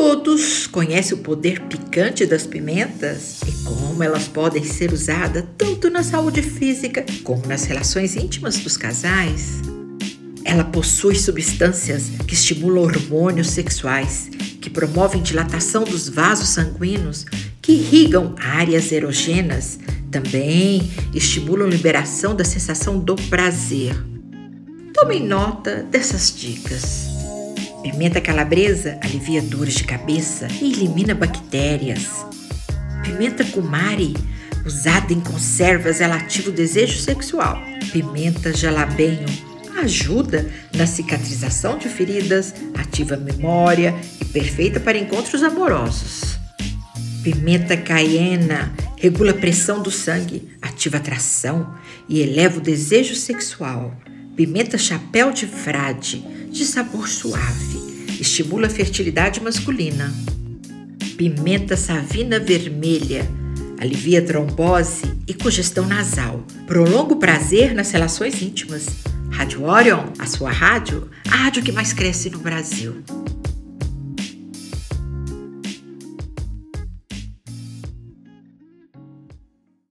Todos conhecem o poder picante das pimentas e como elas podem ser usadas tanto na saúde física como nas relações íntimas dos casais. Ela possui substâncias que estimulam hormônios sexuais, que promovem dilatação dos vasos sanguíneos, que irrigam áreas erogêneas, também estimulam liberação da sensação do prazer. Tomem nota dessas dicas. Pimenta calabresa alivia dores de cabeça e elimina bactérias. Pimenta cumari, usada em conservas, ela ativa o desejo sexual. Pimenta jalabenho ajuda na cicatrização de feridas, ativa a memória e perfeita para encontros amorosos. Pimenta caiena regula a pressão do sangue, ativa a atração e eleva o desejo sexual. Pimenta chapéu de frade de sabor suave, estimula a fertilidade masculina. Pimenta savina vermelha, alivia trombose e congestão nasal. Prolonga o prazer nas relações íntimas. Rádio Orion, a sua rádio, a rádio que mais cresce no Brasil.